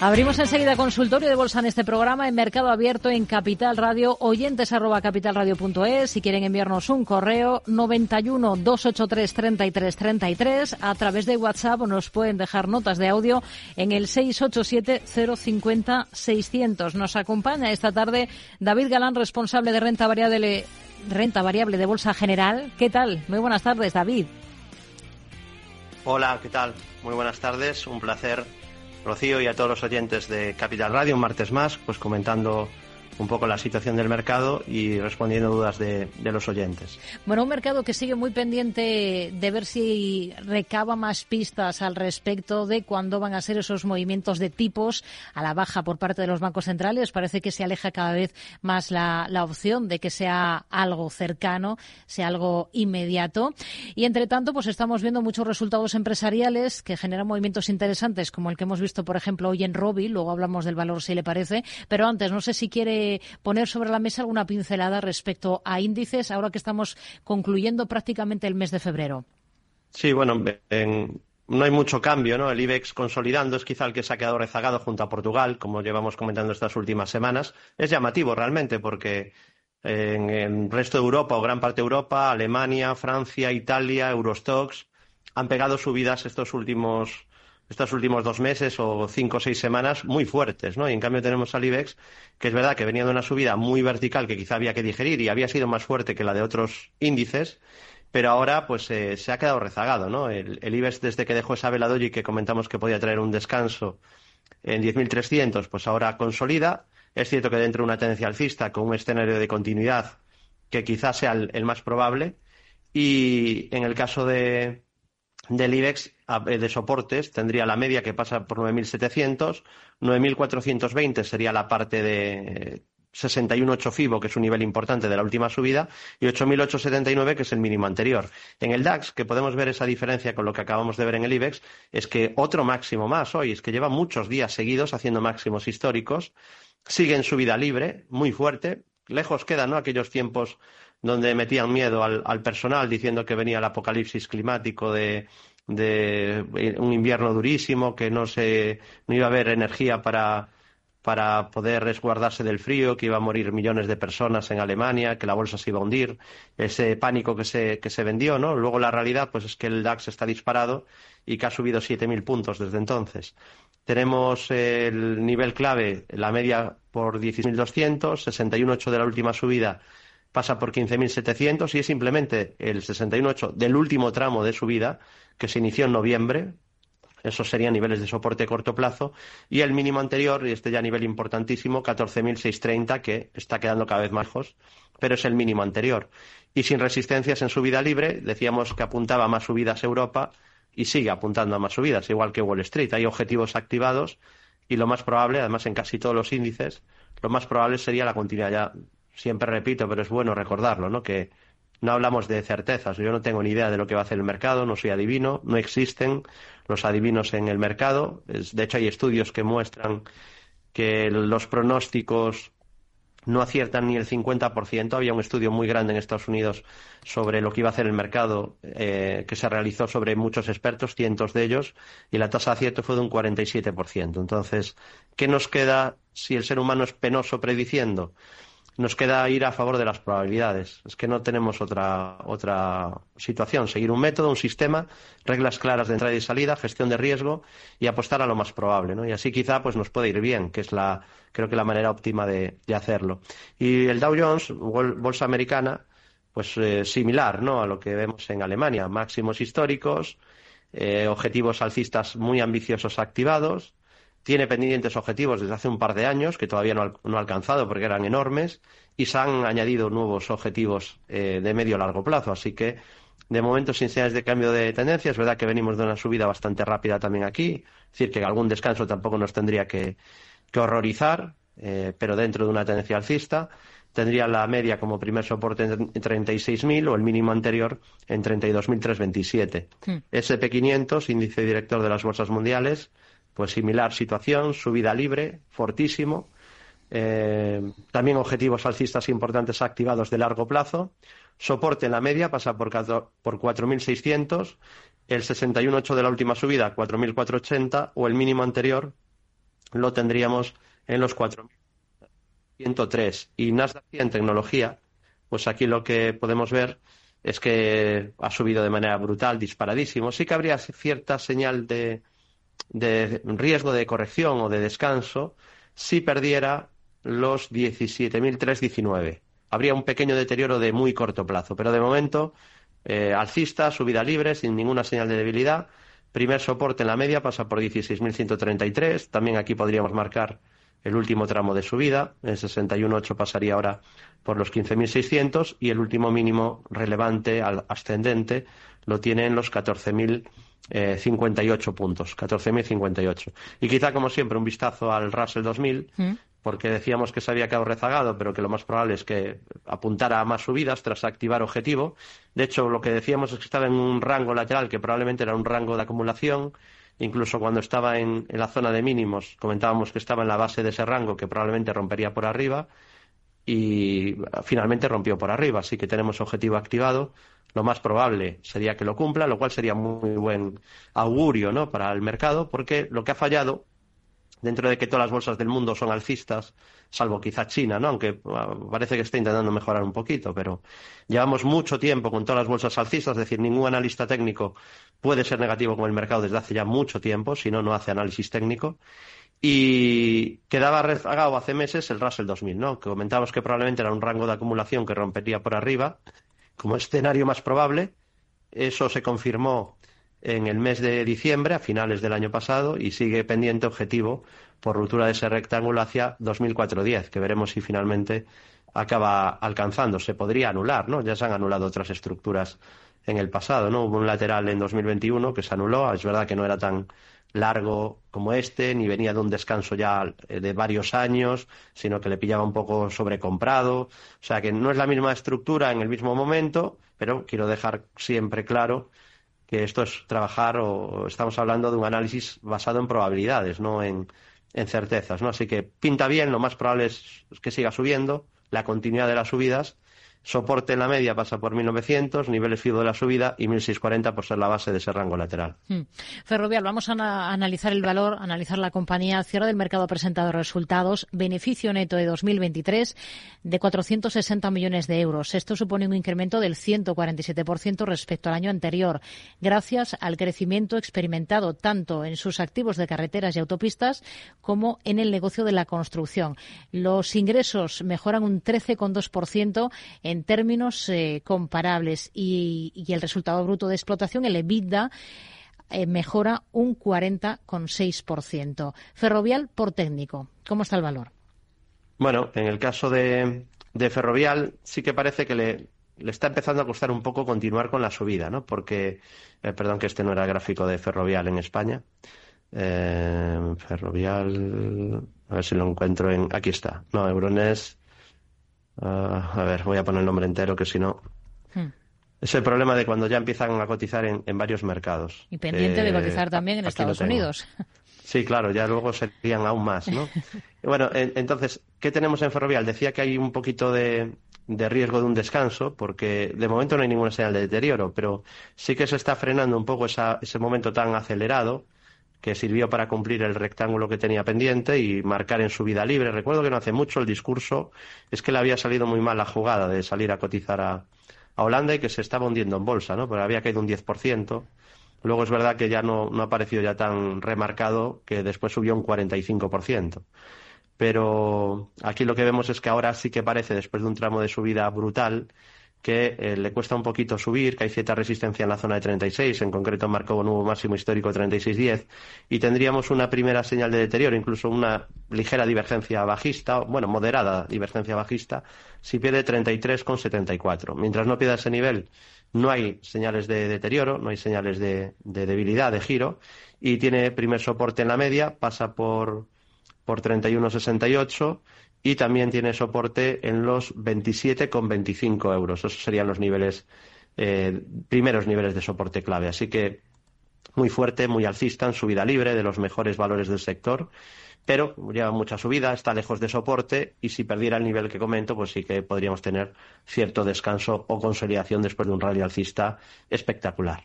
Abrimos enseguida consultorio de bolsa en este programa en Mercado Abierto en Capital Radio, oyentes arroba capitalradio.es. Si quieren enviarnos un correo, 91 283 33 33. A través de WhatsApp nos pueden dejar notas de audio en el 687 050 600. Nos acompaña esta tarde David Galán, responsable de renta variable, renta variable de Bolsa General. ¿Qué tal? Muy buenas tardes, David. Hola, ¿qué tal? Muy buenas tardes. Un placer Rocío y a todos los oyentes de Capital Radio, un martes más, pues comentando un poco la situación del mercado y respondiendo dudas de, los oyentes. Bueno, un mercado que sigue muy pendiente de ver si recaba más pistas al respecto de cuándo van a ser esos movimientos de tipos a la baja por parte de los bancos centrales. Parece que se aleja cada vez más la, la opción de que sea algo cercano, sea algo inmediato. Y entre tanto, pues estamos viendo muchos resultados empresariales que generan movimientos interesantes, como el que hemos visto, por ejemplo, hoy en Robi. Luego hablamos del valor si le parece. Pero antes, no sé si quiere poner sobre la mesa alguna pincelada respecto a índices ahora que estamos concluyendo prácticamente el mes de febrero. Sí, bueno, no hay mucho cambio, ¿no? El IBEX consolidando es quizá el que se ha quedado rezagado junto a Portugal, como llevamos comentando estas últimas semanas. Es llamativo realmente porque en el resto de Europa o gran parte de Europa, Alemania, Francia, Italia, Eurostox, han pegado subidas estos últimos estos últimos dos meses o cinco o seis semanas muy fuertes, ¿no? Y en cambio tenemos al IBEX, que es verdad que venía de una subida muy vertical que quizá había que digerir y había sido más fuerte que la de otros índices, pero ahora pues eh, se ha quedado rezagado, ¿no? El, IBEX desde que dejó esa vela y que comentamos que podía traer un descanso en 10.300, pues ahora consolida. Es cierto que dentro de una tendencia alcista con un escenario de continuidad que quizás sea el más probable y en el caso de, del IBEX eh, de soportes tendría la media que pasa por 9.700, 9.420 sería la parte de 61.8 FIBO, que es un nivel importante de la última subida, y 8.879, que es el mínimo anterior. En el DAX, que podemos ver esa diferencia con lo que acabamos de ver en el IBEX, es que otro máximo más hoy, es que lleva muchos días seguidos haciendo máximos históricos, sigue en subida libre, muy fuerte, lejos quedan ¿no? aquellos tiempos donde metían miedo al, personal diciendo que venía el apocalipsis climático de, un invierno durísimo, que no, se, no iba a haber energía para, para poder resguardarse del frío, que iba a morir millones de personas en Alemania, que la bolsa se iba a hundir, ese pánico que se, que se vendió, ¿no? Luego la realidad pues es que el DAX está disparado y que ha subido 7.000 puntos desde entonces. Tenemos el nivel clave, la media por 16.200, 61.8 de la última subida pasa por 15.700 y es simplemente el 61.8 del último tramo de subida que se inició en noviembre. Esos serían niveles de soporte a corto plazo. Y el mínimo anterior, y este ya nivel importantísimo, 14.630, que está quedando cada vez más lejos, pero es el mínimo anterior. Y sin resistencias en subida libre, decíamos que apuntaba a más subidas Europa y sigue apuntando a más subidas, igual que Wall Street. Hay objetivos activados y lo más probable, además en casi todos los índices, lo más probable sería la continuidad. Ya siempre repito, pero es bueno recordarlo, ¿no? Que no hablamos de certezas. Yo no tengo ni idea de lo que va a hacer el mercado, no soy adivino, no existen los adivinos en el mercado. de hecho, hay estudios que muestran que los pronósticos no aciertan ni el 50%. Había un estudio muy grande en Estados Unidos sobre lo que iba a hacer el mercado, eh, que se realizó sobre muchos expertos, cientos de ellos, y la tasa de acierto fue de un 47%. Entonces, ¿qué nos queda si el ser humano es penoso prediciendo? Nos queda ir a favor de las probabilidades. Es que no tenemos otra, otra situación. Seguir un método, un sistema, reglas claras de entrada y salida, gestión de riesgo y apostar a lo más probable. ¿no? Y así quizá pues, nos puede ir bien, que es la, creo que la manera óptima de, hacerlo. Y el Dow Jones, bolsa americana, pues eh, similar ¿no? a lo que vemos en Alemania. Máximos históricos, eh, objetivos alcistas muy ambiciosos activados, tiene pendientes objetivos desde hace un par de años que todavía no, ha alcanzado porque eran enormes y se han añadido nuevos objetivos eh, de medio largo plazo. Así que, de momento, sin señales de cambio de tendencia, es verdad que venimos de una subida bastante rápida también aquí. Es decir, que algún descanso tampoco nos tendría que, horrorizar, eh, pero dentro de una tendencia alcista. Tendría la media como primer soporte en 36.000 o el mínimo anterior en 32.327. Hmm. SP500, índice director de las bolsas mundiales, pues similar situación, subida libre, fortísimo. Eh, también objetivos alcistas importantes activados de largo plazo. Soporte en la media pasa por, por 4.600, el 61.8 de la última subida 4.480 o el mínimo anterior lo tendríamos en los 4.103. Y Nasdaq 100 tecnología, pues aquí lo que podemos ver es que ha subido de manera brutal, disparadísimo. Sí que habría cierta señal de, de riesgo de corrección o de descanso si perdiera los 17.319. Habría un pequeño deterioro de muy corto plazo, pero de momento eh, alcista, subida libre, sin ninguna señal de debilidad. Primer soporte en la media pasa por 16.133. También aquí podríamos marcar el último tramo de subida. En 61.8 pasaría ahora por los 15.600 y el último mínimo relevante al ascendente lo tiene en los 14.058 puntos. 14.058. Y quizá, como siempre, un vistazo al Russell 2000 porque decíamos que se había quedado rezagado, pero que lo más probable es que apuntara a más subidas tras activar objetivo. De hecho, lo que decíamos es que estaba en un rango lateral que probablemente era un rango de acumulación. Incluso cuando estaba en, la zona de mínimos, comentábamos que estaba en la base de ese rango que probablemente rompería por arriba y finalmente rompió por arriba. Así que tenemos objetivo activado. Lo más probable sería que lo cumpla, lo cual sería muy buen augurio ¿no? para el mercado, porque lo que ha fallado dentro de que todas las bolsas del mundo son alcistas, salvo quizá China, ¿no? Aunque ah, parece que está intentando mejorar un poquito, pero llevamos mucho tiempo con todas las bolsas alcistas, es decir, ningún analista técnico puede ser negativo con el mercado desde hace ya mucho tiempo, si no, no hace análisis técnico. Y quedaba rezagado hace meses el Russell 2000, ¿no? Que comentábamos que probablemente era un rango de acumulación que rompería por arriba como escenario más probable. Eso se confirmó en el mes de diciembre, a finales del año pasado, y sigue pendiente objetivo por ruptura de ese rectángulo hacia 2004-10, que veremos si finalmente acaba alcanzando. Se podría anular, ¿no? Ya se han anulado otras estructuras en el pasado, ¿no? Hubo un lateral en 2021 que se anuló, es verdad que no era tan largo como este, ni venía de un descanso ya eh, de varios años, sino que le pillaba un poco sobrecomprado. O sea que no es la misma estructura en el mismo momento, pero quiero dejar siempre claro que esto es trabajar o estamos hablando de un análisis basado en probabilidades, no en, certezas, ¿no? Así que pinta bien, lo más probable es que siga subiendo, la continuidad de las subidas Soporte en la media pasa por 1900, niveles FIBO de la subida y 1640 por ser la base de ese rango lateral. Hmm. Ferrovial, vamos a analizar el valor, analizar la compañía. Cierre del mercado ha presentado resultados. Beneficio neto de 2023 de 460 millones de euros. Esto supone un incremento del 147% respecto al año anterior, gracias al crecimiento experimentado tanto en sus activos de carreteras y autopistas como en el negocio de la construcción. Los ingresos mejoran un 13,2% en en términos eh, comparables y, el resultado bruto de explotación, el EBITDA, eh, mejora un 40,6%. Ferrovial por técnico. ¿Cómo está el valor? Bueno, en el caso de, Ferrovial sí que parece que le, está empezando a costar un poco continuar con la subida, ¿no? Porque, eh, perdón que este no era gráfico de Ferrovial en España. ferrovial, a ver si lo encuentro en. Aquí está. No, Eurones Ah, a ver, voy a poner el nombre entero, que si no. Hmm. Es el problema de cuando ya empiezan a cotizar en, varios mercados. Y pendiente de cotizar también en Estados Unidos. Sí, claro, ya luego serían aún más, ¿no? bueno, entonces, ¿qué tenemos en Ferrovial? Decía que hay un poquito de, de, riesgo de un descanso, porque de momento no hay ninguna señal de deterioro, pero sí que se está frenando un poco ese momento tan acelerado que sirvió para cumplir el rectángulo que tenía pendiente y marcar en su vida libre. Recuerdo que no hace mucho el discurso es que le había salido muy mal la jugada de salir a cotizar a, Holanda y que se estaba hundiendo en bolsa, ¿no? Porque había caído un 10%. Luego es verdad que ya no, no ha parecido ya tan remarcado que después subió un 45%. Pero aquí lo que vemos es que ahora sí que parece, después de un tramo de subida brutal, que eh, le cuesta un poquito subir, que hay cierta resistencia en la zona de 36, en concreto marcó un nuevo máximo histórico 36.10, y tendríamos una primera señal de deterioro, incluso una ligera divergencia bajista, bueno, moderada divergencia bajista, si pierde 33,74. Mientras no pierda ese nivel, no hay señales de deterioro, no hay señales de, de debilidad, de giro, y tiene primer soporte en la media, pasa por, por 31,68 y también tiene soporte en los 27,25 euros. Esos serían los niveles, eh, primeros niveles de soporte clave. Así que muy fuerte, muy alcista, en subida libre, de los mejores valores del sector, pero lleva mucha subida, está lejos de soporte y si perdiera el nivel que comento, pues sí que podríamos tener cierto descanso o consolidación después de un rally alcista espectacular.